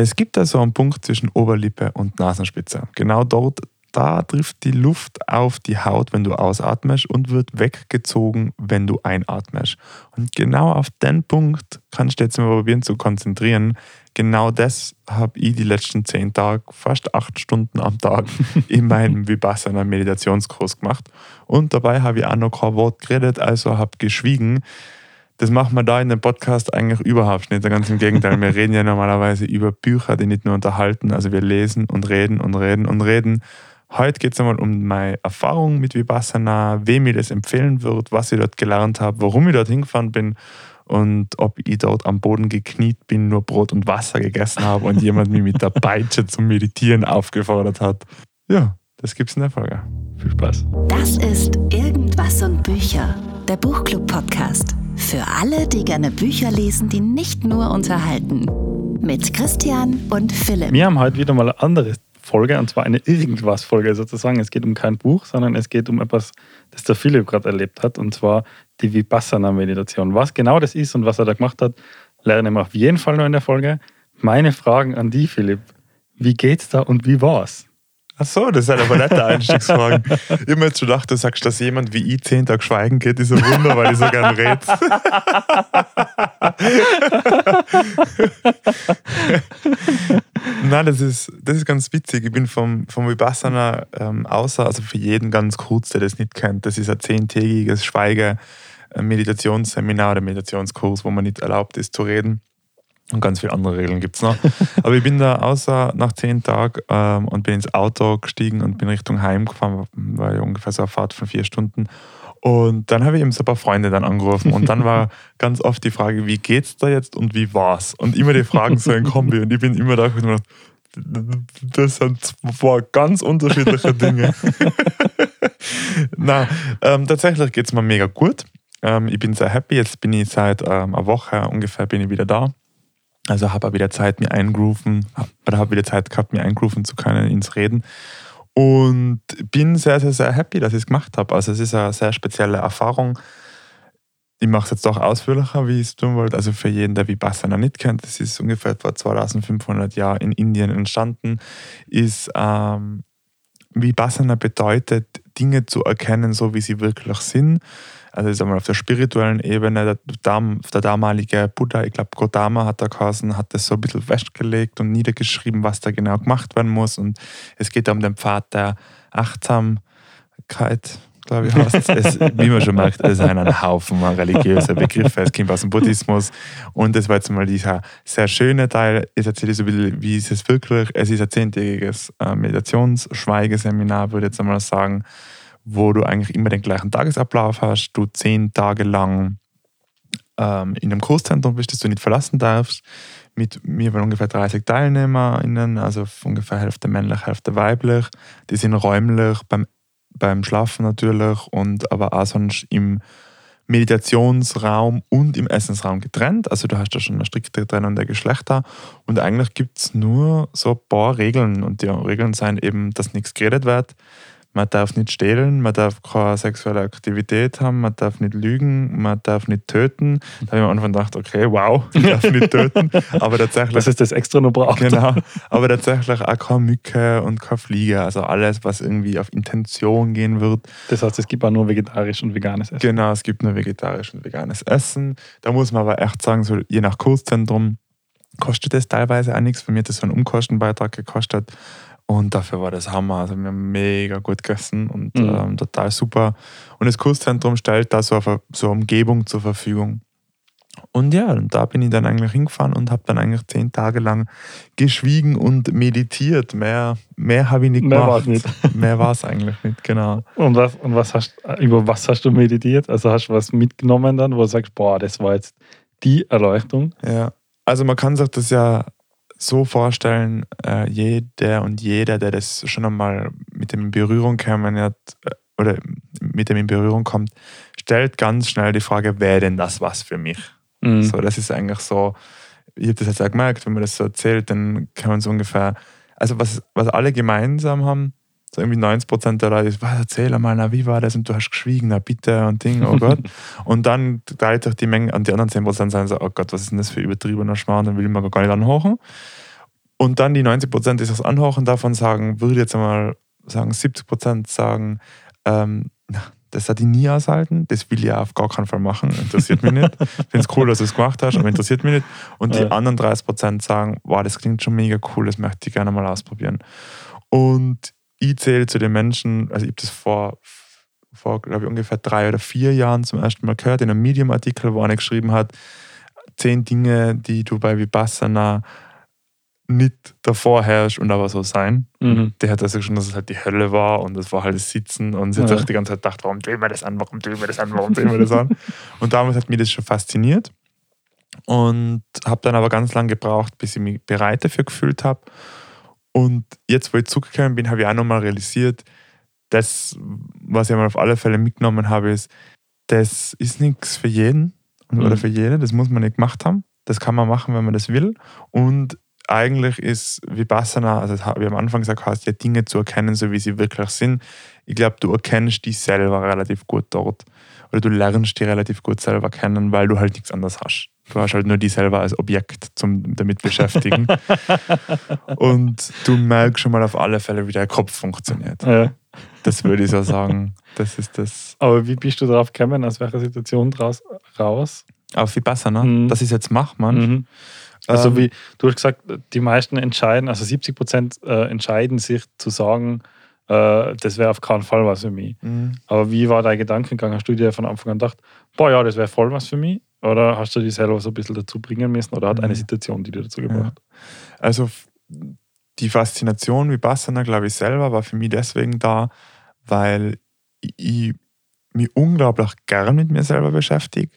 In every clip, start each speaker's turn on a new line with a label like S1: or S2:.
S1: Es gibt da so einen Punkt zwischen Oberlippe und Nasenspitze. Genau dort, da trifft die Luft auf die Haut, wenn du ausatmest und wird weggezogen, wenn du einatmest. Und genau auf den Punkt kannst du jetzt mal probieren zu konzentrieren. Genau das habe ich die letzten zehn Tage, fast acht Stunden am Tag in meinem Vipassana Meditationskurs gemacht. Und dabei habe ich auch noch kein Wort geredet, also habe geschwiegen. Das machen wir da in dem Podcast eigentlich überhaupt nicht. Ganz im Gegenteil, wir reden ja normalerweise über Bücher, die nicht nur unterhalten. Also wir lesen und reden und reden und reden. Heute geht es einmal um meine Erfahrung mit Vipassana, wem ich das empfehlen würde, was ich dort gelernt habe, warum ich dort hingefahren bin und ob ich dort am Boden gekniet bin, nur Brot und Wasser gegessen habe und jemand mich mit der Peitsche zum Meditieren aufgefordert hat. Ja, das gibt's in der Folge. Viel Spaß.
S2: Das ist Irgendwas und Bücher, der Buchclub-Podcast. Für alle, die gerne Bücher lesen, die nicht nur unterhalten. Mit Christian und Philipp.
S3: Wir haben heute wieder mal eine andere Folge, und zwar eine Irgendwas-Folge sozusagen. Es geht um kein Buch, sondern es geht um etwas, das der Philipp gerade erlebt hat, und zwar die Vipassana-Meditation. Was genau das ist und was er da gemacht hat, lernen wir auf jeden Fall noch in der Folge. Meine Fragen an dich, Philipp. Wie geht's da und wie war's?
S1: Ach so, das ist halt aber nette Einstiegsfragen. mir jetzt schon gedacht, du sagst, dass jemand wie ich zehn Tage schweigen geht, ist ein Wunder, weil ich so gern rede. Nein, das ist, das ist ganz witzig. Ich bin vom, vom Vipassana ähm, außer, also für jeden ganz kurz, der das nicht kennt, das ist ein zehntägiges Schweige-Meditationsseminar oder Meditationskurs, wo man nicht erlaubt ist zu reden. Und ganz viele andere Regeln gibt es noch. Aber ich bin da außer nach zehn Tagen ähm, und bin ins Auto gestiegen und bin Richtung Heim gefahren, war ja ungefähr so eine Fahrt von vier Stunden. Und dann habe ich eben so ein paar Freunde dann angerufen und dann war ganz oft die Frage, wie geht's da jetzt und wie war's? Und immer die Fragen so in Kombi und ich bin immer da und gedacht, das sind zwei ganz unterschiedliche Dinge. Na, ähm, tatsächlich geht es mir mega gut. Ähm, ich bin sehr happy. Jetzt bin ich seit ähm, einer Woche ungefähr bin ich wieder da. Also habe auch wieder Zeit, mir eingrooven, oder habe wieder Zeit gehabt, mir eingrooven zu können ins Reden. Und bin sehr, sehr, sehr happy, dass ich es gemacht habe. Also es ist eine sehr spezielle Erfahrung. Ich mache es jetzt doch ausführlicher, wie ich es tun wollte. Also für jeden, der Vipassana nicht kennt, das ist ungefähr vor 2500 Jahren in Indien entstanden, ist ähm, Vipassana bedeutet, Dinge zu erkennen, so wie sie wirklich sind also ich sag mal, auf der spirituellen Ebene, der, der damalige Buddha, ich glaube Gotama hat da geheißen, hat das so ein bisschen festgelegt und niedergeschrieben, was da genau gemacht werden muss. Und es geht um den Pfad der Achtsamkeit, glaube ich, heißt es. Wie man schon merkt, es ist ein Haufen religiöser Begriffe. Es kommt aus dem Buddhismus. Und das war jetzt mal dieser sehr schöne Teil. Ich erzähle so ein bisschen, wie ist es wirklich. Es ist ein zehntägiges äh, Meditationsschweigeseminar, würde ich jetzt einmal sagen wo du eigentlich immer den gleichen Tagesablauf hast, du zehn Tage lang ähm, in einem Kurszentrum bist, das du nicht verlassen darfst. Mit mir waren ungefähr 30 TeilnehmerInnen, also ungefähr Hälfte männlich, Hälfte weiblich. Die sind räumlich beim, beim Schlafen natürlich und aber auch sonst im Meditationsraum und im Essensraum getrennt. Also du hast da schon eine strikte Trennung der Geschlechter. Und eigentlich gibt es nur so ein paar Regeln. Und die Regeln sind eben, dass nichts geredet wird, man darf nicht stehlen, man darf keine sexuelle Aktivität haben, man darf nicht lügen, man darf nicht töten. Da habe ich am Anfang gedacht, okay, wow, ich darf nicht töten. Aber tatsächlich.
S3: Das ist das extra noch braucht.
S1: Genau. Aber tatsächlich auch keine Mücke und keine Fliege. Also alles, was irgendwie auf Intention gehen wird.
S3: Das heißt, es gibt auch nur vegetarisch und veganes Essen.
S1: Genau, es gibt nur vegetarisch und veganes Essen. Da muss man aber echt sagen, so je nach Kurszentrum kostet es teilweise auch nichts. Für mich hat das so einen Umkostenbeitrag gekostet. Und dafür war das Hammer. Also wir haben mega gut gegessen und mhm. ähm, total super. Und das Kurszentrum stellt da so eine, so eine Umgebung zur Verfügung. Und ja, und da bin ich dann eigentlich hingefahren und habe dann eigentlich zehn Tage lang geschwiegen und meditiert. Mehr, mehr habe ich nicht mehr gemacht. Nicht. mehr war es eigentlich nicht, genau.
S3: Und, was, und was hast, über was hast du meditiert? Also hast du was mitgenommen dann, wo du sagst, boah, das war jetzt die Erleuchtung?
S1: Ja, also man kann sich das ja so vorstellen, äh, jeder und jeder, der das schon einmal mit dem in Berührung kommen hat äh, oder mit dem in Berührung kommt, stellt ganz schnell die Frage, wäre denn das was für mich? Mhm. So, das ist eigentlich so, ich habe das jetzt auch gemerkt, wenn man das so erzählt, dann kann man so ungefähr, also was, was alle gemeinsam haben, so irgendwie 90 Prozent der Leute, was, erzähl mal, na, wie war das? Und du hast geschwiegen, na bitte und Ding, oh Gott. und dann teilt sich die Menge an die anderen 10 Prozent sagen so, oh Gott, was ist denn das für übertriebener Schmarrn, dann will man gar nicht anhochen. Und dann die 90 Prozent, die das anhören, davon sagen, würde jetzt einmal sagen, 70 Prozent sagen, ähm, das hat ich nie aushalten, das will ich auf gar keinen Fall machen, interessiert mich nicht. Ich finde es cool, dass du es gemacht hast, aber interessiert mich nicht. Und die
S3: Ja.
S1: anderen 30 Prozent sagen, wow, das klingt schon mega cool, das möchte ich gerne mal ausprobieren. Und ich zähle zu den Menschen, also ich habe das vor, vor glaube ich, ungefähr drei oder vier Jahren zum ersten Mal gehört, in einem Medium-Artikel, wo einer geschrieben hat, zehn Dinge, die du bei Vipassana nicht davor herrschst und aber so sein.
S3: Mhm.
S1: Der hat also schon, dass es halt die Hölle war und das war halt das Sitzen und sie hat
S3: Ja.
S1: sich die ganze Zeit gedacht, warum tun wir das an, warum tun wir das an, warum tun wir das an? Und damals hat mich das schon fasziniert und habe dann aber ganz lange gebraucht, bis ich mich bereit dafür gefühlt habe. Und jetzt, wo ich zurückgekommen bin, habe ich auch nochmal realisiert, das, was ich mal auf alle Fälle mitgenommen habe, ist, das ist nichts für jeden oder
S3: Mhm.
S1: für jede, das muss man nicht gemacht haben. Das kann man machen, wenn man das will. Und eigentlich ist Vipassana, also ich am Anfang gesagt, heißt ja Dinge zu erkennen, so wie sie wirklich sind. Ich glaube, du erkennst dich selber relativ gut dort. Oder du lernst dich relativ gut selber kennen, weil du halt nichts anderes hast. Du hast halt nur dich selber als Objekt zum damit beschäftigen. Und du merkst schon mal auf alle Fälle, wie der Kopf funktioniert.
S3: Ja.
S1: Das würde ich so sagen. Das ist das.
S3: Aber wie bist du darauf gekommen, aus welcher Situation draus, raus?
S1: Auf Vipassana,
S3: Mhm.
S1: dass ich es jetzt mache, man.
S3: Mhm. Also
S1: Ähm,
S3: wie du hast gesagt, die meisten entscheiden, also 70 Prozent äh, entscheiden sich zu sagen, äh, das wäre auf keinen Fall was für mich.
S1: Mhm.
S3: Aber wie war dein Gedankengang? Hast du dir von Anfang an gedacht, boah ja, das wäre voll was für mich? Oder hast du dich selber so ein bisschen dazu bringen müssen? Oder hat eine
S1: Mhm.
S3: Situation, die dir dazu
S1: Ja.
S3: gebracht?
S1: Also f- die Faszination Vipassana, glaube ich, selber war für mich deswegen da, weil ich, ich mich unglaublich gern mit mir selber beschäftige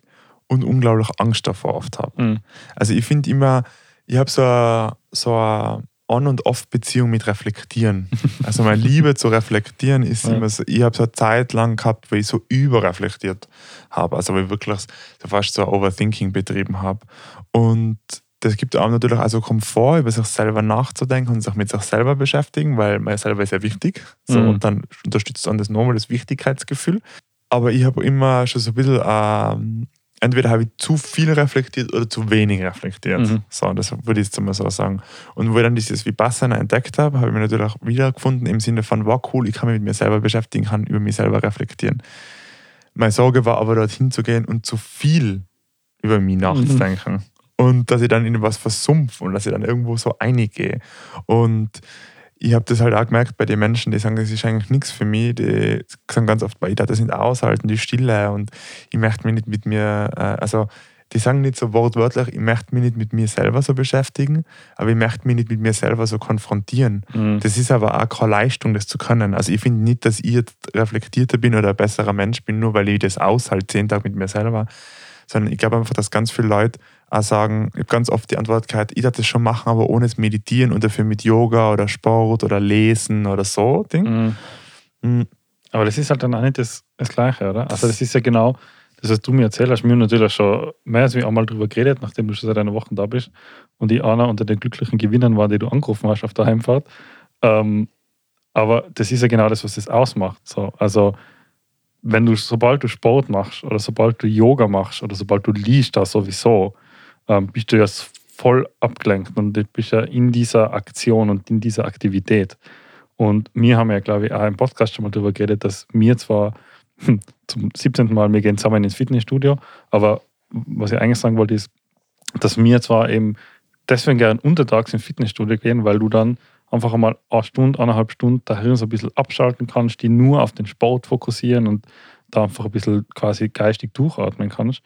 S1: und unglaublich Angst davor oft habe.
S3: Mhm.
S1: Also ich finde immer, ich habe so eine, so eine On- und Off-Beziehung mit Reflektieren. Also meine Liebe zu reflektieren ist
S3: Ja.
S1: immer so, ich habe so eine Zeit lang gehabt, wo ich so überreflektiert habe. Also wo ich wirklich so fast so ein Overthinking betrieben habe. Und das gibt auch natürlich also Komfort, über sich selber nachzudenken und sich mit sich selber beschäftigen, weil man selber ist ja wichtig. So,
S3: Mhm.
S1: Und dann unterstützt dann das nochmal das Wichtigkeitsgefühl. Aber ich habe immer schon so ein bisschen, ähm, entweder habe ich zu viel reflektiert oder zu wenig reflektiert.
S3: Mhm.
S1: So, das würde ich jetzt mal so sagen. Und wo ich dann dieses Vipassana entdeckt habe, habe ich mich natürlich auch wiedergefunden im Sinne von, wow, cool, ich kann mich mit mir selber beschäftigen, kann über mich selber reflektieren. Meine Sorge war aber, dorthin zu gehen und zu viel über mich nachzudenken. Und dass ich dann in was versumpf und dass ich dann irgendwo so eingehe. Und ich habe das halt auch gemerkt bei den Menschen, die sagen, das ist eigentlich nichts für mich. Die sagen ganz oft, ich darf das nicht aushalten, die Stille. Und ich möchte mich nicht mit mir, äh, also die sagen nicht so wortwörtlich, ich möchte mich nicht mit mir selber so beschäftigen, aber ich möchte mich nicht mit mir selber so konfrontieren.
S3: Mhm.
S1: Das ist aber auch keine Leistung, das zu können. Also ich finde nicht, dass ich jetzt reflektierter bin oder ein besserer Mensch bin, nur weil ich das aushalte, zehn Tage mit mir selber. Sondern ich glaube einfach, dass ganz viele Leute auch sagen, ich habe ganz oft die Antwort gehört, ich darf das schon machen, aber ohne es meditieren und dafür mit Yoga oder Sport oder Lesen oder so. Ding.
S3: Mhm.
S1: Mhm.
S3: Aber das ist halt dann auch nicht das, das Gleiche, oder? Also das ist ja genau das, was du mir erzählt hast. Wir haben natürlich schon mehr als einmal drüber geredet, nachdem du schon seit einer Woche da bist und ich einer unter den glücklichen Gewinnern war, die du angerufen hast auf der Heimfahrt. Ähm, aber das ist ja genau das, was das ausmacht. So, also wenn du, sobald du Sport machst oder sobald du Yoga machst oder sobald du liest, da sowieso, ähm, bist du ja voll abgelenkt und bist ja in dieser Aktion und in dieser Aktivität. Und wir haben ja, glaube ich, auch im Podcast schon mal darüber geredet, dass wir zwar hm, zum 17. Mal, wir gehen zusammen ins Fitnessstudio, aber was ich eigentlich sagen wollte, ist, dass wir zwar eben deswegen gerne untertags ins Fitnessstudio gehen, weil du dann einfach einmal eine Stunde, eineinhalb Stunden dein Hirn so ein bisschen abschalten kannst, die nur auf den Sport fokussieren und da einfach ein bisschen quasi geistig durchatmen kannst.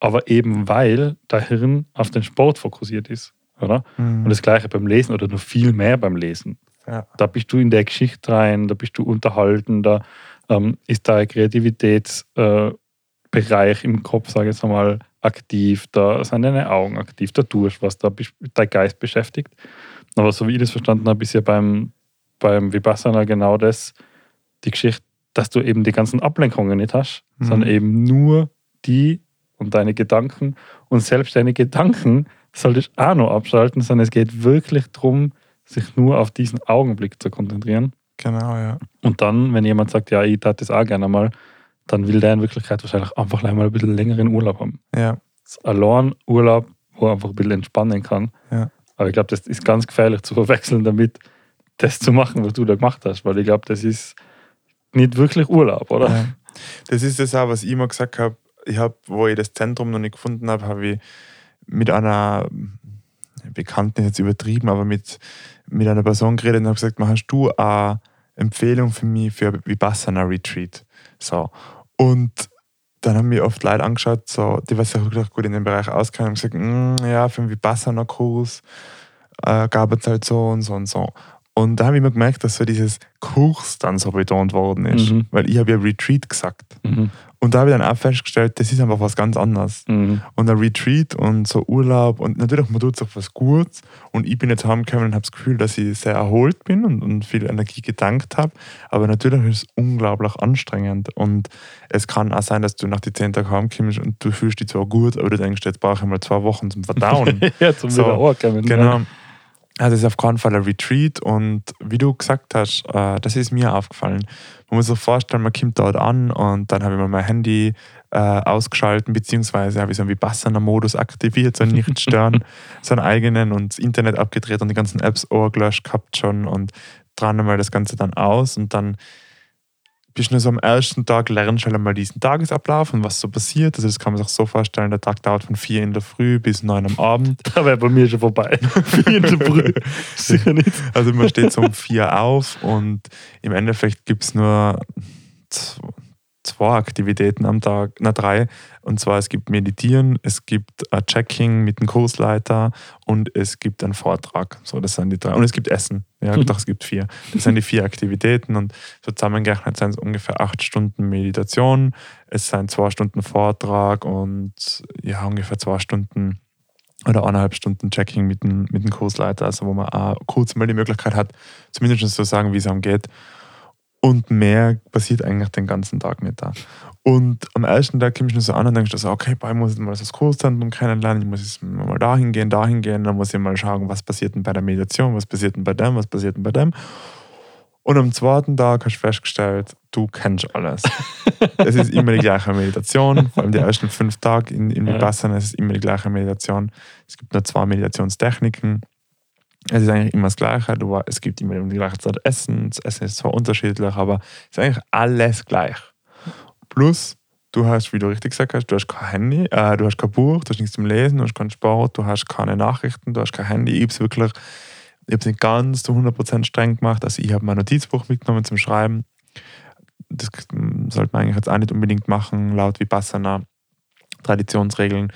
S3: Aber eben weil dein Hirn auf den Sport fokussiert ist, oder? Und das gleiche beim Lesen oder noch viel mehr beim Lesen.
S1: Ja.
S3: Da bist du in der Geschichte rein, da bist du unterhalten, da ähm, ist dein Kreativitätsbereich äh, im Kopf, sage ich jetzt einmal, aktiv, da sind deine Augen aktiv, da tust du was, da bist dein Geist beschäftigt. Aber so wie ich das verstanden habe, ist ja beim, beim Vipassana genau das, die Geschichte, dass du eben die ganzen Ablenkungen nicht hast,
S1: Mhm.
S3: sondern eben nur die und deine Gedanken. Und selbst deine Gedanken solltest du auch noch abschalten, sondern es geht wirklich darum, sich nur auf diesen Augenblick zu konzentrieren.
S1: Genau, ja.
S3: Und dann, wenn jemand sagt, ja, ich tat das auch gerne mal, dann will der in Wirklichkeit wahrscheinlich einfach gleich mal ein bisschen längeren Urlaub haben.
S1: Ja,
S3: Das ist allein Urlaub, wo er einfach ein bisschen entspannen kann.
S1: Ja.
S3: Aber ich glaube, das ist ganz gefährlich zu verwechseln damit, das zu machen, was du da gemacht hast, weil ich glaube, das ist nicht wirklich Urlaub, oder?
S1: Ja. Das ist das auch, was ich immer gesagt habe. Ich habe, wo ich das Zentrum noch nicht gefunden habe, habe ich mit einer Bekannten ist jetzt übertrieben, aber mit, mit einer Person geredet und habe gesagt, hast du eine Empfehlung für mich für Vipassana Retreat? So. Und dann haben mir oft Leute angeschaut, so, die was sich wirklich gut in dem Bereich auskennen, und gesagt, mm, ja, für einen Vipassana-Kurs äh, gab es halt so und so und so. Und da habe ich mir gemerkt, dass so dieses Kurs dann so betont worden ist.
S3: Mhm.
S1: Weil ich habe ja Retreat gesagt.
S3: Mhm.
S1: Und da habe ich dann auch festgestellt, das ist einfach was ganz anderes.
S3: Mhm.
S1: Und ein Retreat und so Urlaub und natürlich, man tut sich was Gutes. Und ich bin jetzt heimgekommen und habe das Gefühl, dass ich sehr erholt bin und, und viel Energie gedankt habe. Aber natürlich ist es unglaublich anstrengend. Und es kann auch sein, dass du nach den zehn Tagen heimkommst und du fühlst dich zwar gut, aber du denkst, jetzt brauche ich mal zwei Wochen zum Verdauen.
S3: ja, zum
S1: So. Genau. Also es ist auf keinen Fall ein Retreat und wie du gesagt hast, äh, das ist mir aufgefallen. Man muss sich vorstellen, man kommt dort an und dann habe ich mal mein Handy äh, ausgeschalten, beziehungsweise habe ich so einen Vipassana-Modus aktiviert, so einen Nicht-Stören, so einen eigenen und das Internet abgedreht und die ganzen Apps gelöscht gehabt schon und dran einmal das Ganze dann aus und dann bist du nur so am ersten Tag, lernst halt einmal diesen Tagesablauf und was so passiert. Also das kann man sich so vorstellen, der Tag dauert von vier in der Früh bis neun am Abend.
S3: Da wäre bei mir schon vorbei. Vier in der Früh. Sicher nicht.
S1: Also man steht so um vier auf und im Endeffekt gibt es nur zwei Aktivitäten am Tag, na drei. Und zwar es gibt Meditieren, es gibt ein Checking mit dem Kursleiter und es gibt einen Vortrag. So, das sind die drei. Und es gibt Essen. Ja,
S3: Mhm.
S1: doch, es gibt vier. Das sind die vier Aktivitäten und so zusammengerechnet sind es ungefähr acht Stunden Meditation. Es sind zwei Stunden Vortrag und ja, ungefähr zwei Stunden oder eineinhalb Stunden Checking mit dem, mit dem Kursleiter, also wo man auch kurz mal die Möglichkeit hat, zumindest zu sagen, wie es einem geht. Und mehr passiert eigentlich den ganzen Tag nicht da. Und am ersten Tag kommst du so an und denkst, du so, okay, boah, ich muss jetzt mal das Kurszentrum kennenlernen, ich muss jetzt mal dahin gehen, dahin gehen, dann muss ich mal schauen, was passiert denn bei der Meditation, was passiert denn bei dem, was passiert denn bei dem. Und am zweiten Tag hast du festgestellt, du kennst alles. es ist immer die gleiche Meditation, vor allem die ersten fünf Tage in, in
S3: Ja.
S1: Vipassana, es ist immer die gleiche Meditation. Es gibt nur zwei Meditationstechniken. Es ist eigentlich immer das Gleiche. Du, es gibt immer die gleiche Zeit Essen. Das Essen ist zwar unterschiedlich, aber es ist eigentlich alles gleich. Plus, du hast, wie du richtig gesagt hast, du hast kein Handy, äh, du hast kein Buch, du hast nichts zum Lesen, du hast keinen Sport, du hast keine Nachrichten, du hast kein Handy. Ich habe es wirklich, ich nicht ganz zu 100% streng gemacht. Also ich habe mein Notizbuch mitgenommen zum Schreiben. Das sollte man eigentlich jetzt auch nicht unbedingt machen, laut Vipassana, Traditionsregeln.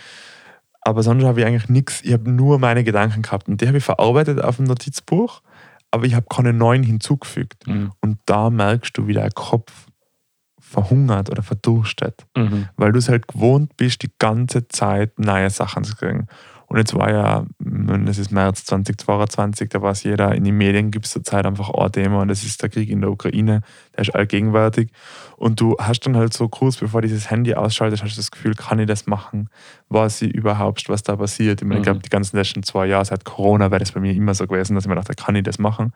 S1: Aber sonst habe ich eigentlich nichts, ich habe nur meine Gedanken gehabt und die habe ich verarbeitet auf dem Notizbuch, aber ich habe keine neuen hinzugefügt.
S3: Mhm.
S1: Und da merkst du, wie der Kopf verhungert oder verdurstet,
S3: Mhm.
S1: weil du es halt gewohnt bist, die ganze Zeit neue Sachen zu kriegen. Und jetzt war ja, mm, es ist März 2022, da weiß jeder, in den Medien gibt es zurzeit einfach ein Thema und das ist der Krieg in der Ukraine, der ist allgegenwärtig. Und du hast dann halt so kurz bevor dieses Handy ausschaltet, hast du das Gefühl, kann ich das machen? Weiß ich überhaupt, was da passiert? Ich, meine, ich
S3: Mhm.
S1: glaube, die ganzen letzten zwei Jahre seit Corona wäre das bei mir immer so gewesen, dass ich mir dachte, kann ich das machen?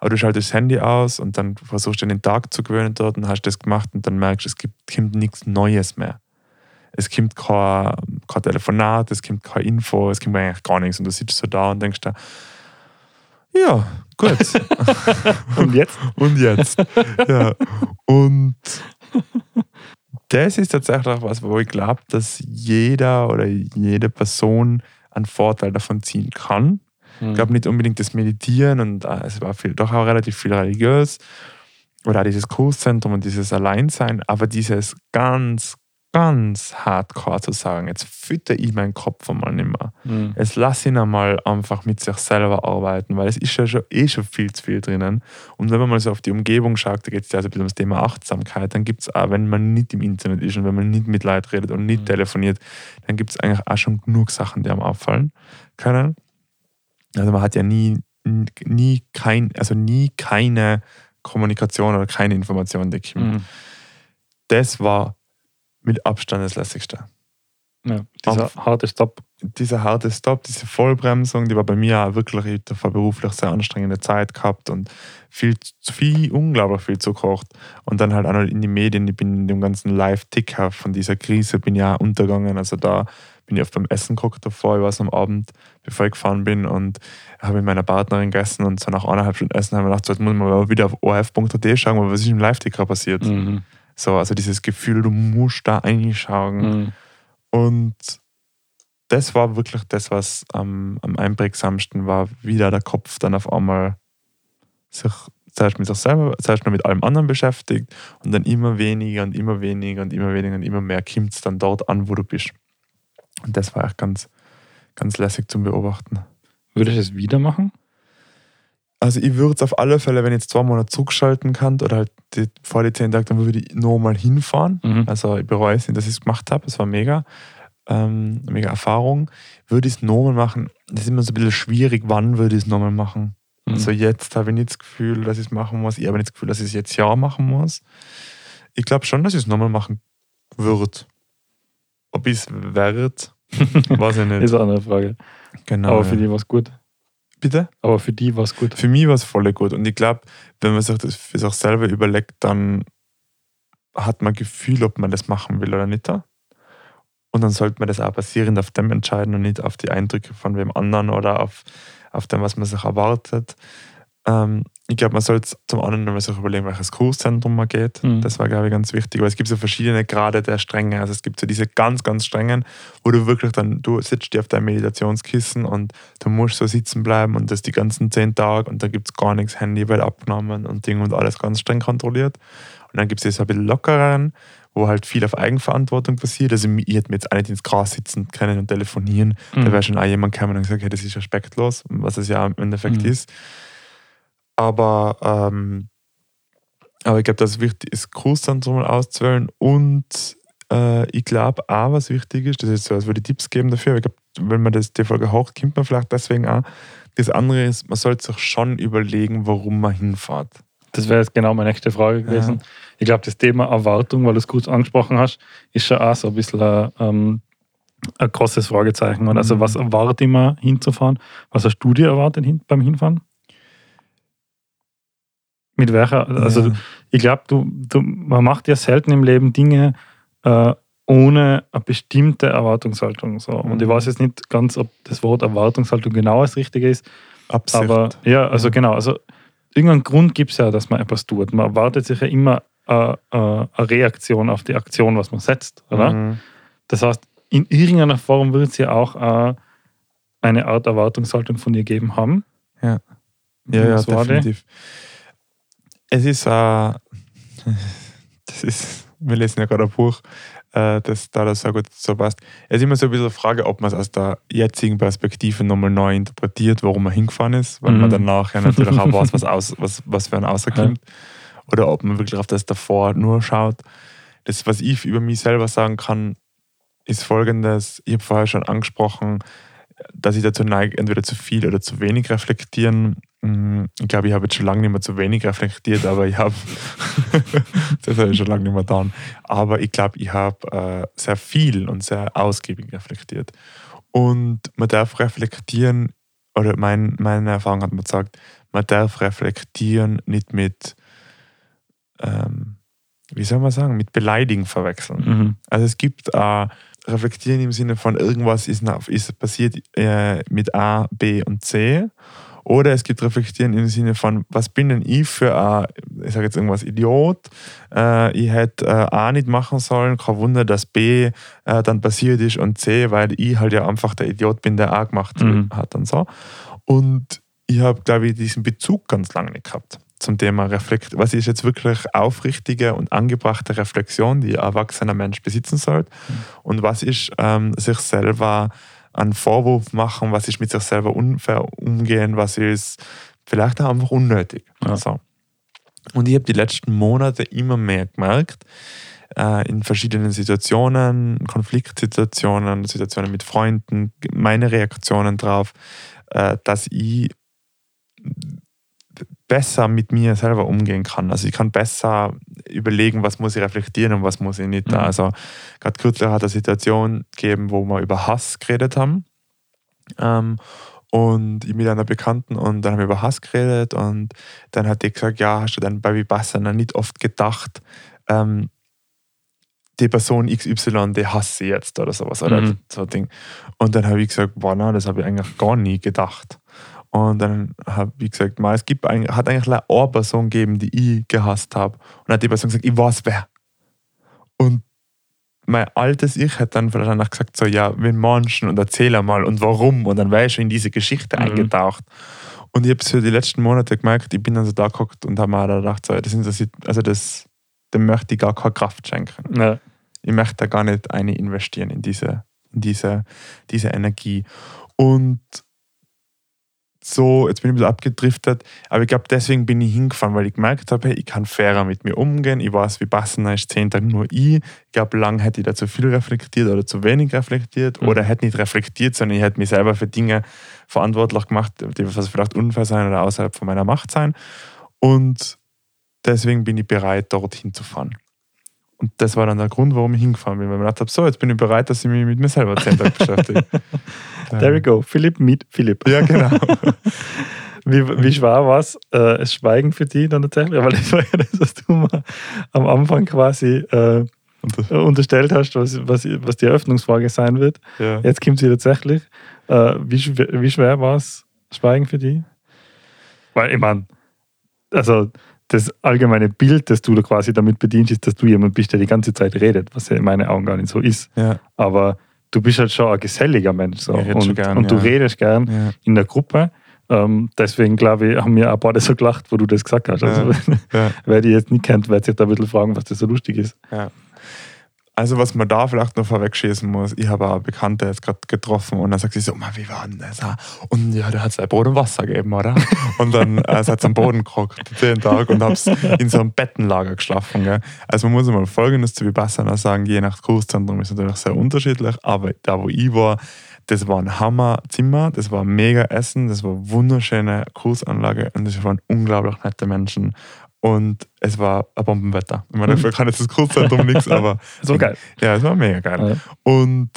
S1: Aber du schaltest das Handy aus und dann versuchst du den Tag zu gewöhnen dort und hast das gemacht und dann merkst du, es gibt, kommt nichts Neues mehr. Es kommt kein, kein Telefonat, es kommt keine Info, es kommt eigentlich gar nichts. Und du sitzt so da und denkst da, ja, gut.
S3: Und jetzt?
S1: und jetzt? ja. Und das ist tatsächlich auch was, wo ich glaube, dass jeder oder jede Person einen Vorteil davon ziehen kann. Ich glaube nicht unbedingt das Meditieren und äh, es war viel, doch auch relativ viel religiös oder auch dieses Kurszentrum und dieses Alleinsein, aber dieses ganz, ganz hardcore zu sagen, jetzt fütter ich meinen Kopf einmal nicht mehr.
S3: Mhm.
S1: Jetzt lass ihn einmal einfach mit sich selber arbeiten, weil es ist ja schon, eh schon viel zu viel drinnen. Und wenn man mal so auf die Umgebung schaut, da geht es ja also ein bisschen ums Thema Achtsamkeit, dann gibt es auch, wenn man nicht im Internet ist und wenn man nicht mit Leuten redet und nicht
S3: Mhm.
S1: telefoniert, dann gibt es eigentlich auch schon genug Sachen, die einem auffallen können. Also man hat ja nie, nie kein, also nie keine Kommunikation oder keine Information, die kommt.
S3: Mhm.
S1: Das war mit Abstand das Lässigste.
S3: Ja, dieser harte Stopp.
S1: dieser harte Stop, diese Vollbremsung, die war bei mir auch wirklich, ich habe beruflich sehr anstrengende Zeit gehabt und viel zu viel, unglaublich viel zu gekocht. Und dann halt auch noch in die Medien, ich bin in dem ganzen Live-Ticker von dieser Krise, bin ja untergegangen. Also da bin ich oft beim Essen geguckt davor, ich war am Abend, bevor ich gefahren bin und habe mit meiner Partnerin gegessen und so nach eineinhalb Stunden Essen haben wir gedacht, so, jetzt muss man wieder auf orf.at schauen, was ist im Live-Ticker passiert.
S3: Mhm.
S1: So, also dieses Gefühl, du musst da reinschauen.
S3: Mhm.
S1: Und das war wirklich das, was am, am einprägsamsten war, wieder der Kopf dann auf einmal sich zuerst mit sich selber, zuerst nur mit allem anderen beschäftigt und dann immer weniger und immer weniger und immer weniger und immer mehr kommt es dann dort an, wo du bist. Und das war echt ganz, ganz lässig zum Beobachten.
S3: Würdest du es wieder machen?
S1: Also ich würde es auf alle Fälle, wenn ich jetzt zwei Monate zurückschalten kann oder halt die, vor die zehn Tage, dann würde ich nochmal hinfahren.
S3: Mhm.
S1: Also ich bereue es nicht, dass ich es gemacht habe. Es war mega. Ähm, mega Erfahrung. Würde ich es nochmal machen? Das ist immer so ein bisschen schwierig, wann würde ich es nochmal machen?
S3: Mhm.
S1: Also jetzt habe ich nicht das Gefühl, dass ich es machen muss. Ich habe nicht das Gefühl, dass ich es jetzt ja machen muss. Ich glaube schon, dass ich es nochmal machen würde. Ob ich es werde, weiß ich nicht.
S3: ist eine andere Frage.
S1: genau.
S3: Aber für
S1: ja.
S3: die war es gut.
S1: Bitte?
S3: Aber für die war es gut.
S1: Für mich war es voll gut. Und ich glaube, wenn man sich das für sich selber überlegt, dann hat man ein Gefühl, ob man das machen will oder nicht. Und dann sollte man das auch basierend auf dem entscheiden und nicht auf die Eindrücke von wem anderen oder auf, auf dem, was man sich erwartet. Ähm, ich glaube, man sollte zum anderen mal sich überlegen, welches Kurszentrum man geht.
S3: Mhm.
S1: Das war, glaube ich, ganz wichtig. Weil es gibt so verschiedene Grade der Strenge. Also es gibt so diese ganz, ganz strengen, wo du wirklich dann, du sitzt dir auf deinem Meditationskissen und du musst so sitzen bleiben und das die ganzen zehn Tage und da gibt es gar nichts, Handy wird abgenommen und Ding und alles ganz streng kontrolliert. Und dann gibt es so ein bisschen lockeren, wo halt viel auf Eigenverantwortung passiert. Also ich hätte mir jetzt auch nicht ins Gras sitzen können und telefonieren. Da
S3: Mhm.
S1: wäre schon auch jemand gekommen und gesagt, hey, das ist respektlos, was es ja im Endeffekt
S3: Mhm.
S1: ist. Aber, ähm, aber ich glaube, das ist wichtig ist, Kurszentrum mal auszuwählen und äh, ich glaube auch, was wichtig ist, das ist so, als würde ich Tipps geben dafür, aber ich glaube, wenn man das, die Folge hocht, kommt man vielleicht deswegen auch. Das andere ist, man sollte sich schon überlegen, warum man hinfährt.
S3: Das wäre jetzt genau meine nächste Frage gewesen. Ich glaube, das Thema Erwartung, weil du es kurz angesprochen hast, ist schon auch so ein bisschen ein, ähm, ein großes Fragezeichen. Und Also,
S1: Mhm.
S3: was erwarte ich mir hinzufahren? Was hast du dir erwartet beim Hinfahren? Mit welcher? Also,
S1: ja.
S3: ich glaube, du, du, man macht ja selten im Leben Dinge äh, ohne eine bestimmte Erwartungshaltung. So. Und ich
S1: Mhm.
S3: weiß jetzt nicht ganz, ob das Wort Erwartungshaltung genau das Richtige ist.
S1: Absicht.
S3: Aber ja, also
S1: Ja.
S3: genau. Also irgendeinen Grund gibt es ja, dass man etwas tut. Man erwartet sich ja immer äh, äh, eine Reaktion auf die Aktion, was man setzt, oder?
S1: Mhm.
S3: Das heißt, in irgendeiner Form wird es ja auch äh, eine Art Erwartungshaltung von dir geben haben.
S1: Ja. Ja, ja,
S3: war die?
S1: Es ist, äh, das ist, wir lesen ja gerade ein Buch, äh, das da das sehr gut so passt. Es ist immer so ein bisschen eine Frage, ob man es aus der jetzigen Perspektive nochmal neu interpretiert, warum man hingefahren ist, weil man
S3: Mhm.
S1: dann nachher natürlich auch weiß, was, aus, was, was für ein Außerkommt. Oder ob man wirklich auf das davor nur schaut. Das, was ich über mich selber sagen kann, ist folgendes. Ich habe vorher schon angesprochen, dass ich dazu neige, entweder zu viel oder zu wenig reflektieren. Mm, Ich glaube, ich habe jetzt schon lange nicht mehr zu wenig reflektiert, aber ich habe, das habe ich schon lange nicht mehr getan. Aber ich glaube, ich habe äh, sehr viel und sehr ausgiebig reflektiert. Und man darf reflektieren, oder mein, meine Erfahrung hat mir gesagt, man darf reflektieren nicht mit, ähm, wie soll man sagen, mit Beleidigen verwechseln.
S3: Mhm.
S1: Also es gibt äh, Reflektieren im Sinne von irgendwas ist, ist passiert äh, mit A, B und C. Oder es gibt Reflektieren im Sinne von, was bin denn ich für ein, ich sage jetzt irgendwas, Idiot. Äh, ich hätte äh, A nicht machen sollen, kein Wunder, dass B äh, dann passiert ist und C, weil ich halt ja einfach der Idiot bin, der A gemacht
S3: Mhm.
S1: hat und so. Und ich habe, glaube ich, diesen Bezug ganz lange nicht gehabt zum Thema Reflekt. Was ist jetzt wirklich aufrichtige und angebrachte Reflexion, die ein erwachsener Mensch besitzen sollte? Und was ist ähm, sich selber einen Vorwurf machen, was ist mit sich selber unfair umgehen, was ist vielleicht auch einfach unnötig.
S3: Ja.
S1: So. Und ich habe die letzten Monate immer mehr gemerkt, äh, in verschiedenen Situationen, Konfliktsituationen, Situationen mit Freunden, meine Reaktionen drauf, äh, dass ich besser mit mir selber umgehen kann. Also ich kann besser überlegen, was muss ich reflektieren und was muss ich nicht.
S3: Mhm.
S1: Also gerade kürzlich hat es eine Situation gegeben, wo wir über Hass geredet haben. Ähm, und ich mit einer Bekannten und dann haben wir über Hass geredet und dann hat die gesagt, ja, hast du dann bei Vipassana nicht oft gedacht, ähm, die Person XY, die hasse ich jetzt oder sowas oder
S3: Mhm.
S1: so ein Ding. Und dann habe ich gesagt, boah, nein, das habe ich eigentlich gar nie gedacht. Und dann habe ich gesagt, "Ma, es gibt eigentlich, hat eigentlich eine Person gegeben, die ich gehasst habe. Und dann hat die Person gesagt, ich weiß wer. Und mein altes Ich hat dann vielleicht danach gesagt, so, ja, wen Menschen und erzähl mal und warum. Und dann wäre ich schon in diese Geschichte
S3: Mhm.
S1: eingetaucht. Und ich habe es für die letzten Monate gemerkt, ich bin dann so da geguckt und habe mir gedacht, so, das interessiert, also das, dem möchte ich gar keine Kraft schenken.
S3: Ja.
S1: Ich möchte da gar nicht eine investieren in diese, in diese, diese Energie. Und so, jetzt bin ich ein bisschen abgedriftet, aber ich glaube, deswegen bin ich hingefahren, weil ich gemerkt habe, hey, ich kann fairer mit mir umgehen. Ich weiß, wie Bassena ist zehn Tage nur ich. Ich glaube, lang hätte ich da zu viel reflektiert oder zu wenig reflektiert
S3: Mhm.
S1: oder hätte nicht reflektiert, sondern ich hätte mich selber für Dinge verantwortlich gemacht, die was vielleicht unfair sein oder außerhalb von meiner Macht sein. Und deswegen bin ich bereit, dorthin zu fahren. Und das war dann der Grund, warum ich hingefahren bin, weil ich gedacht habe, so, jetzt bin ich bereit, dass ich mich mit mir selber zehn Tage beschäftige.
S3: There we go. Philipp meet Philipp.
S1: Ja, genau.
S3: Wie, wie schwer war es, äh, das Schweigen für dich dann tatsächlich? Weil das war ja das, was du mal am Anfang quasi äh, unterstellt hast, was, was, was die Eröffnungsfrage sein wird.
S1: ja.
S3: Jetzt kommt sie tatsächlich. Äh, wie, schwer, wie schwer war es, Schweigen für dich? Weil, ich meine, also das allgemeine Bild, das du da quasi damit bedienst, ist, dass du jemand bist, der die ganze Zeit redet, was ja in meinen Augen gar nicht so ist.
S1: Ja,
S3: Aber du bist halt schon ein geselliger Mensch. So. Und,
S1: gern,
S3: und du
S1: ja.
S3: redest gern
S1: ja.
S3: in der Gruppe. Ähm, deswegen glaube ich, haben wir ein paar so gelacht, wo du das gesagt hast. Also, wer die jetzt nicht kennt, wird sich da ein bisschen fragen, was das so lustig ist.
S1: Also, was man da vielleicht noch vorwegschießen muss, ich habe eine Bekannte jetzt gerade getroffen und dann sagt sie so, "Ma, wie war denn das? ah?" Und ja, der hat sein Brot und Wasser gegeben, oder? Und dann äh, seid am Boden gekocht, den Tag, und hab's in so einem Bettenlager geschlafen. Gell? Also, man muss mal Folgendes zu Vipassana sagen: Je nach Kurszentrum ist natürlich sehr unterschiedlich, aber da, wo ich war, das war ein Hammerzimmer, das war mega Essen, das war eine wunderschöne Kursanlage und das waren unglaublich nette Menschen. Und es war ein Bombenwetter. Ich meine, dafür kann jetzt das Kurzzentrum nichts, aber
S3: So geil.
S1: ja, es war mega geil.
S3: Ja.
S1: Und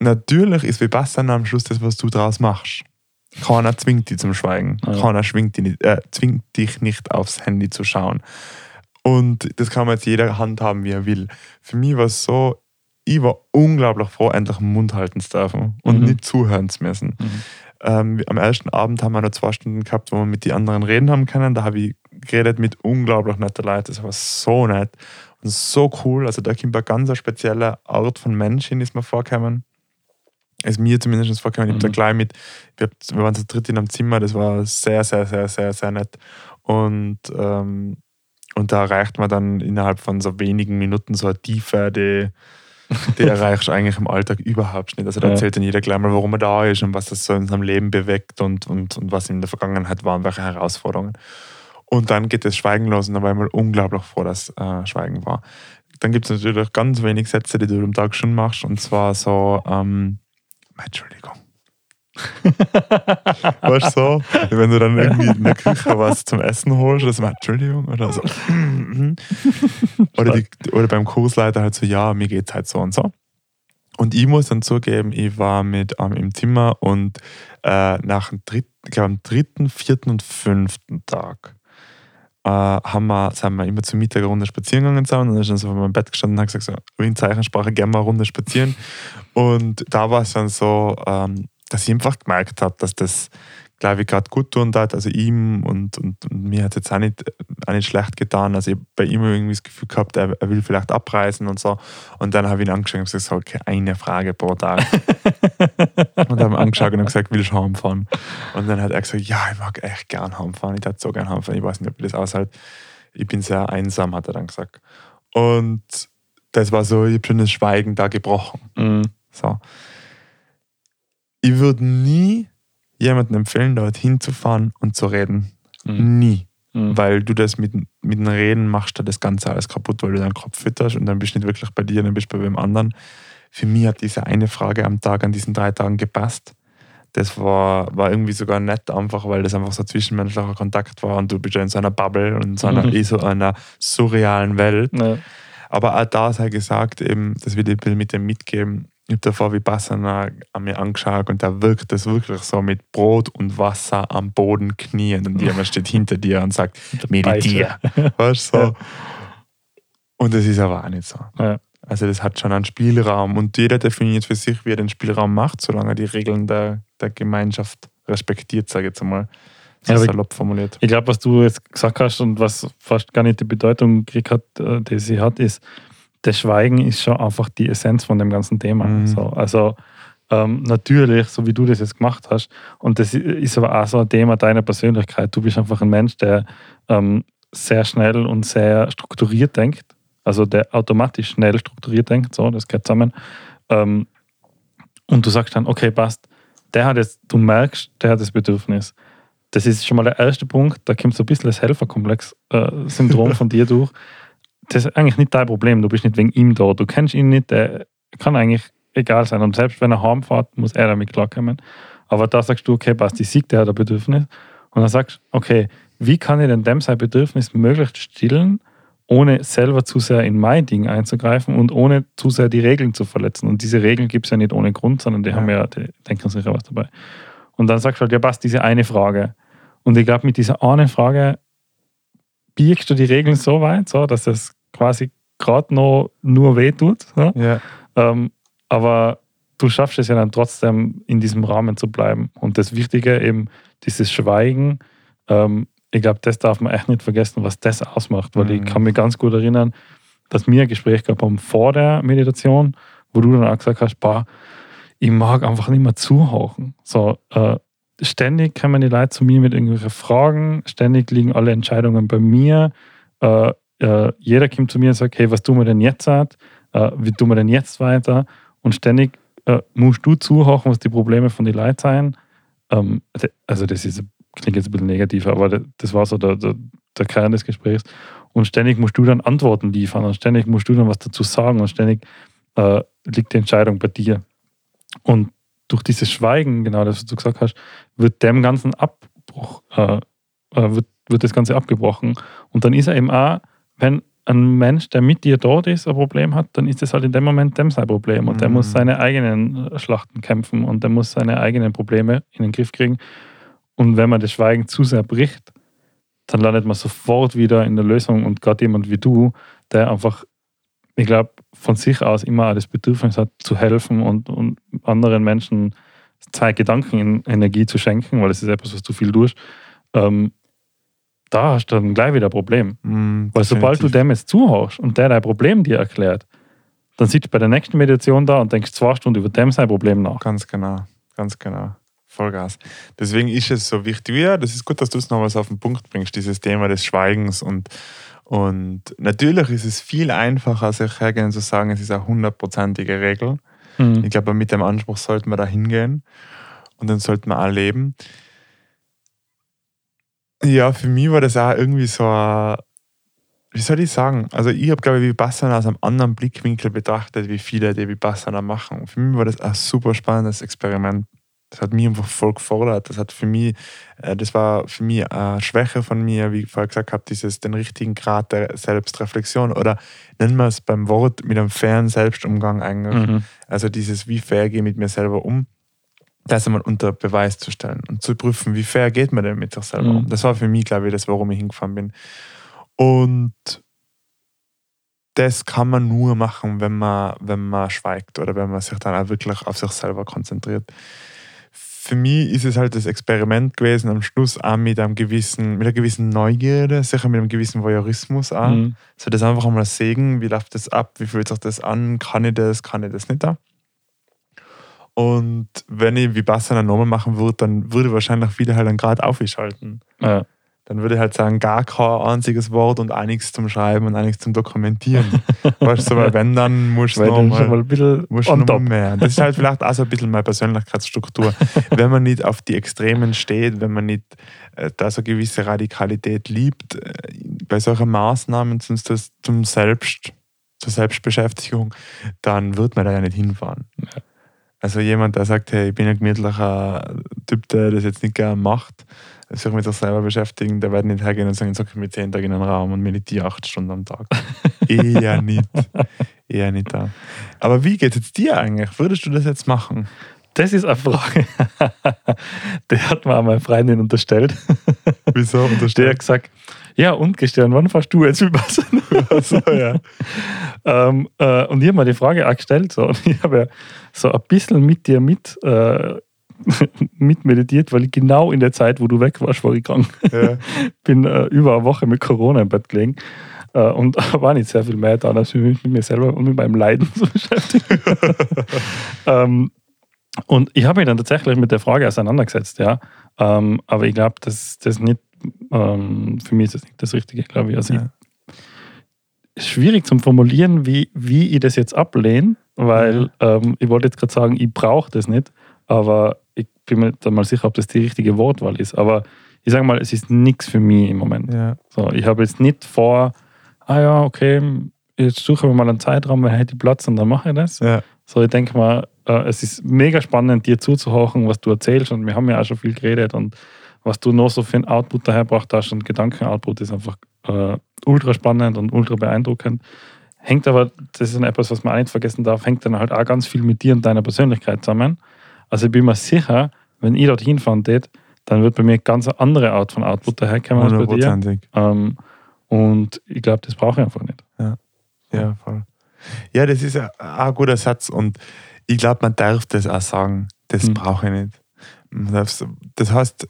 S1: natürlich ist Vipassana am Schluss das, was du draus machst. Keiner zwingt dich zum Schweigen.
S3: Ja.
S1: Keiner dich nicht, äh, zwingt dich nicht aufs Handy zu schauen. Und das kann man jetzt jeder handhaben, wie er will. Für mich war es so, ich war unglaublich froh, endlich den Mund halten zu dürfen und
S3: Mhm.
S1: nicht zuhören zu müssen.
S3: Mhm.
S1: Ähm, am ersten Abend haben wir noch zwei Stunden gehabt, wo wir mit den anderen reden haben können. Da habe ich geredet mit unglaublich netten Leuten. Das war so nett und so cool. Also da kommt eine ganz spezielle Art von Mensch hin, ist mir vorgekommen. Ist mir zumindest vorgekommen. Ich habe da
S3: Mhm.
S1: gleich mit, wir waren zu dritt in einem Zimmer, das war sehr, sehr, sehr, sehr, sehr nett. Und, ähm, und da erreicht man dann innerhalb von so wenigen Minuten so eine Tiefe, die, die erreichst du eigentlich im Alltag überhaupt nicht. Also da
S3: Ja.
S1: erzählt dann jeder gleich mal, warum er da ist und was das so in seinem Leben bewegt und, und, und was in der Vergangenheit waren, welche Herausforderungen. Und dann geht das Schweigen los und da war ich mal unglaublich froh, dass äh, Schweigen war. Dann gibt es natürlich ganz wenig Sätze, die du am Tag schon machst und zwar so, ähm, Entschuldigung. weißt du so? Wenn du dann irgendwie in der Küche was zum Essen holst, das mal Entschuldigung oder so. oder, die, oder beim Kursleiter halt so, ja, mir geht's halt so und so. Und ich muss dann zugeben, ich war mit ähm, im Zimmer und äh, nach dem dritten, ich glaube am dritten, vierten und fünften Tag äh, haben wir, sind wir immer zur Mittag eine Runde spazieren gegangen zusammen und dann ist dann so vor meinem Bett gestanden und hat gesagt, so, in Zeichensprache gerne mal eine Runde spazieren. Und da war es dann so, ähm, dass ich einfach gemerkt habe, dass das, glaube ich, gerade gut tun hat. Also ihm und, und, und mir hat es jetzt auch nicht, auch nicht schlecht getan. Also ich habe bei ihm irgendwie das Gefühl gehabt, er, er will vielleicht abreisen und so. Und dann habe ich ihn angeschaut und gesagt, okay, eine Frage pro Tag. und haben ihn angeschaut und gesagt, willst du heimfahren? Und dann hat er gesagt, ja, ich mag echt gern heimfahren. Ich hätte so gern heimfahren. Ich weiß nicht, ob ich das aushält. Ich bin sehr einsam, hat er dann gesagt. Und das war so, ich habe schon das Schweigen da gebrochen.
S3: Mhm.
S1: So. Ich würde nie jemandem empfehlen, dorthin zu fahren und zu reden.
S3: Mhm.
S1: Nie.
S3: Mhm.
S1: Weil du das mit, mit dem Reden machst, da das Ganze alles kaputt, weil du deinen Kopf fütterst und dann bist du nicht wirklich bei dir, dann bist du bei wem anderen. Für mich hat diese eine Frage am Tag, an diesen drei Tagen gepasst. Das war, war irgendwie sogar nett, einfach weil das einfach so zwischenmenschlicher Kontakt war und du bist ja in so einer Bubble und in so einer,
S3: Mhm.
S1: eh so einer surrealen Welt.
S3: Ja.
S1: Aber auch da sei gesagt, eben, das will ich ein bisschen mit dem mitgeben, ich habe davor Vipassana an mir angeschaut und da wirkt es wirklich so mit Brot und Wasser am Boden knien und jemand steht hinter dir und sagt, meditiere. Weißt du, so. Und das ist aber auch nicht so.
S3: Ja.
S1: Also das hat schon einen Spielraum und jeder definiert für sich, wie er den Spielraum macht, solange er die Regeln der, der Gemeinschaft respektiert, sage ich jetzt einmal.
S3: Ja,
S1: salopp formuliert.
S3: Ich glaube, was du jetzt gesagt hast und was fast gar nicht die Bedeutung gekriegt hat, äh, die sie hat, ist, das Schweigen ist schon einfach die Essenz von dem ganzen Thema.
S1: Mhm.
S3: So, also ähm, natürlich, so wie du das jetzt gemacht hast, und das ist aber auch so ein Thema deiner Persönlichkeit. Du bist einfach ein Mensch, der ähm, sehr schnell und sehr strukturiert denkt. Also der automatisch schnell strukturiert denkt, so, das geht zusammen. Ähm, und du sagst dann, okay, passt, der hat jetzt, du merkst, der hat das Bedürfnis. Das ist schon mal der erste Punkt, da kommt so ein bisschen das Helferkomplex-Syndrom von dir durch. Das ist eigentlich nicht dein Problem, du bist nicht wegen ihm da, du kennst ihn nicht, der kann eigentlich egal sein. Und selbst wenn er heimfährt, muss er damit klarkommen. Aber da sagst du, okay, passt, ich sehe, der hat ein Bedürfnis. Und dann sagst du, okay, wie kann ich denn dem sein Bedürfnis möglichst stillen, ohne selber zu sehr in mein Ding einzugreifen und ohne zu sehr die Regeln zu verletzen. Und diese Regeln gibt es ja nicht ohne Grund, sondern die
S1: Ja.
S3: haben ja, die denken sich ja was dabei. Und dann sagst du halt, ja, passt, diese eine Frage. Und ich glaube, mit dieser einen Frage biegst du die Regeln so weit, so, dass es quasi gerade noch nur weh tut. So.
S1: Ja.
S3: Ähm, aber du schaffst es ja dann trotzdem, in diesem Rahmen zu bleiben. Und das Wichtige eben, dieses Schweigen, ähm, ich glaube, das darf man echt nicht vergessen, was das ausmacht. Weil ich
S1: Mhm.
S3: kann mich ganz gut erinnern, dass wir ein Gespräch gehabt haben vor der Meditation, wo du dann auch gesagt hast, boah, ich mag einfach nicht mehr zuhauchen. So, äh, ständig kommen die Leute zu mir mit irgendwelchen Fragen, ständig liegen alle Entscheidungen bei mir. Äh, äh, jeder kommt zu mir und sagt, hey, was tun wir denn jetzt? Halt? Äh, wie tun wir denn jetzt weiter? Und ständig äh, musst du zuhören, was die Probleme von den Leuten sind. Ähm, also das ist, klingt jetzt ein bisschen negativ, aber das war so der, der, der Kern des Gesprächs. Und ständig musst du dann Antworten liefern und ständig musst du dann was dazu sagen und ständig äh, liegt die Entscheidung bei dir. Und durch dieses Schweigen, genau das, was du gesagt hast, wird dem ganzen Abbruch, äh, äh, wird, wird das Ganze abgebrochen. Und dann ist er eben auch, wenn ein Mensch, der mit dir dort ist, ein Problem hat, dann ist das halt in dem Moment dem sein Problem. Und der
S1: Mhm.
S3: muss seine eigenen äh, Schlachten kämpfen und der muss seine eigenen Probleme in den Griff kriegen. Und wenn man das Schweigen zu sehr bricht, dann landet man sofort wieder in der Lösung. Und gerade jemand wie du, der einfach, ich glaube, von sich aus immer das Bedürfnis hat, zu helfen und, und anderen Menschen Zeit, Gedanken in Energie zu schenken, weil das ist etwas, was du viel tust, ähm, da hast du dann gleich wieder ein Problem.
S1: Mm,
S3: Weil sobald du dem jetzt zuhörst und der dein Problem dir erklärt, dann sitzt du bei der nächsten Meditation da und denkst zwei Stunden über dem sein Problem nach.
S1: Ganz genau, ganz genau. Vollgas. Deswegen ist es so wichtig. Ja, das ist gut, dass du es nochmals auf den Punkt bringst, dieses Thema des Schweigens. Und, und natürlich ist es viel einfacher, sich hergehen zu sagen, es ist eine hundertprozentige Regel.
S3: Mhm.
S1: Ich glaube, mit dem Anspruch sollten wir da hingehen und dann sollten wir auch leben. Ja, für mich war das auch irgendwie so, ein- wie soll ich sagen? Also, ich habe, glaube ich, Vipassana aus einem anderen Blickwinkel betrachtet, wie viele, die Vipassana machen. Für mich war das ein super spannendes Experiment. Das hat mich einfach voll gefordert. Das hat für mich, äh, das war für mich eine Schwäche von mir, wie ich vorher gesagt habe, dieses, den richtigen Grad der Selbstreflexion oder nennen wir es beim Wort mit einem fairen Selbstumgang eigentlich.
S3: Mhm.
S1: Also dieses, wie fair gehe ich mit mir selber um, das einmal unter Beweis zu stellen und zu prüfen, wie fair geht man denn mit sich selber
S3: Mhm.
S1: um. Das war für mich, glaube ich, das, warum ich hingefahren bin. Und das kann man nur machen, wenn man, wenn man schweigt oder wenn man sich dann auch wirklich auf sich selber konzentriert. Für mich ist es halt das Experiment gewesen, am Schluss auch mit, einem gewissen, mit einer gewissen Neugierde, sicher mit einem gewissen Voyeurismus auch.
S3: Mhm.
S1: So das einfach einmal sehen, wie läuft das ab, wie fühlt sich das an, kann ich das, kann ich das nicht da. Und wenn ich Vipassana nochmal machen würde, dann würde ich wahrscheinlich wieder halt einen Grad aufschalten.
S3: Ja.
S1: Dann würde ich halt sagen, gar kein einziges Wort und nichts zum Schreiben und nichts zum Dokumentieren. weißt du, weil wenn, dann musst du nochmal
S3: ein bisschen
S1: musst noch
S3: top.
S1: mehr. Das ist halt vielleicht auch so ein bisschen meine Persönlichkeitsstruktur. wenn man nicht auf die Extremen steht, wenn man nicht äh, da so gewisse Radikalität liebt, äh, bei solchen Maßnahmen zum, zum Selbst, zur Selbstbeschäftigung, dann wird man da ja nicht hinfahren. Also jemand, der sagt, hey, ich bin ein gemütlicher Typ, der das jetzt nicht gerne macht, sich mit sich selber beschäftigen, der wird nicht hergehen und sagen, ich sage mit zehn Tagen in einen Raum und meditiere acht Stunden am Tag. Eher nicht. eher nicht da. Aber wie geht es dir eigentlich? Würdest du das jetzt machen?
S3: Das ist eine Frage, die hat mir auch meine Freundin unterstellt.
S1: Wieso
S3: Der hat
S1: unterstellt?
S3: gesagt, ja und Christian, wann fährst du jetzt über
S1: so, ja.
S3: ähm, äh, Und ich habe mir die Frage auch gestellt so, und ich habe ja so ein bisschen mit dir mit, äh, mit meditiert, weil ich genau in der Zeit, wo du weg warst, war ich krank.
S1: ja.
S3: bin äh, über eine Woche mit Corona im Bett gelegen äh, und war nicht sehr viel mehr da, als mich mit mir selber und mit meinem Leiden zu beschäftigen. ähm, und ich habe mich dann tatsächlich mit der Frage auseinandergesetzt, ja. Ähm, aber ich glaube, das nicht, ähm, für mich ist das nicht das Richtige, glaube ich. Also
S1: Ja.
S3: ich, ist schwierig zu formulieren, wie, wie ich das jetzt ablehne, weil ähm, ich wollte jetzt gerade sagen, ich brauche das nicht, aber bin mir dann mal sicher, ob das die richtige Wortwahl ist. Aber ich sage mal, es ist nichts für mich im Moment.
S1: ja.
S3: So, ich habe jetzt nicht vor, ah ja, okay, jetzt suchen wir mal einen Zeitraum, wer hätte Platz und dann mache ich das.
S1: ja.
S3: So, ich denke mal, äh, es ist mega spannend, dir zuzuhören, was du erzählst und wir haben ja auch schon viel geredet und was du noch so für einen Output dahergebracht hast und Gedanken-Output ist einfach äh, ultra spannend und ultra beeindruckend. Hängt aber, das ist etwas, was man auch nicht vergessen darf, hängt dann halt auch ganz viel mit dir und deiner Persönlichkeit zusammen. Also ich bin mir sicher, wenn ich dorthin fahren tät, dann wird bei mir ganz eine andere Art von Output daherkommen als bei dir. Ähm, und ich glaube, das brauche ich einfach nicht.
S1: Ja, voll. Ja, das ist ja auch ein guter Satz und ich glaube, man darf das auch sagen. Das
S3: Mhm.
S1: brauche ich nicht. Man Das heißt,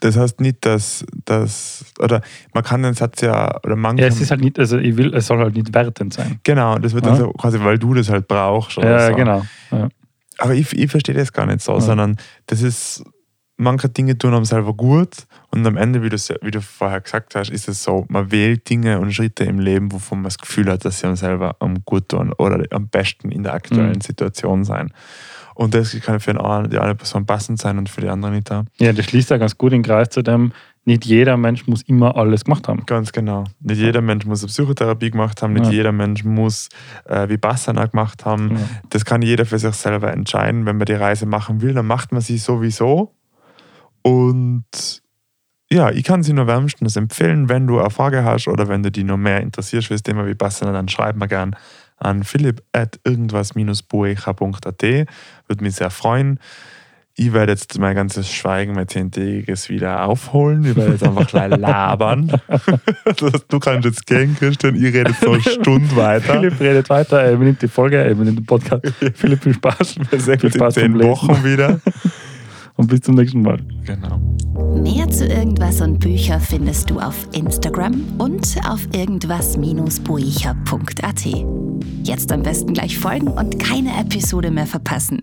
S1: das heißt nicht, dass, dass, oder man kann den Satz ja, oder manche.
S3: Ja, es ist halt nicht, also ich will, es soll halt nicht wertend sein.
S1: genau, das wird
S3: Ja.
S1: dann so quasi, weil du das halt brauchst. Oder
S3: Ja,
S1: so.
S3: genau. Ja.
S1: Aber ich, ich verstehe das gar nicht so,
S3: Ja.
S1: sondern das ist, manche Dinge tun einem selber gut und am Ende, wie, ja- wie du vorher gesagt hast, ist es so, man wählt Dinge und Schritte im Leben, wovon man das Gefühl hat, dass sie einem selber am gut tun oder am besten in der aktuellen
S3: Mhm.
S1: Situation sein. Und das kann für den einen, die eine Person passend sein und für die andere nicht da.
S3: ja, das schließt ja ganz gut den Kreis zu dem, nicht jeder Mensch muss immer alles gemacht haben.
S1: Ganz genau. Nicht jeder Mensch muss eine Psychotherapie gemacht haben, nicht
S3: Ja.
S1: jeder Mensch muss äh, Vipassana gemacht haben.
S3: Ja.
S1: Das kann jeder für sich selber entscheiden. Wenn man die Reise machen will, dann macht man sie sowieso. Und ja, ich kann sie nur wärmstens empfehlen, wenn du eine Frage hast oder wenn du die noch mehr interessierst für das Thema Vipassana, dann schreib mir gern an philipp at irgendwas-buecha.at. Würde mich sehr freuen. Ich werde jetzt mein ganzes Schweigen, mein zehntägiges wieder aufholen. Ich werde jetzt einfach gleich labern. du kannst jetzt gehen, Christian. Ich rede jetzt noch eine Stunde weiter.
S3: Philipp redet weiter, er übernimmt die Folge, er übernimmt den Podcast. Philipp, viel Spaß.
S1: Wir sehen
S3: Viel
S1: uns in zehn. Wochen wieder.
S3: Und bis zum nächsten Mal.
S1: Genau.
S2: Mehr zu irgendwas und Bücher findest du auf Instagram und auf irgendwas-buecher.at. Jetzt am besten gleich folgen und keine Episode mehr verpassen.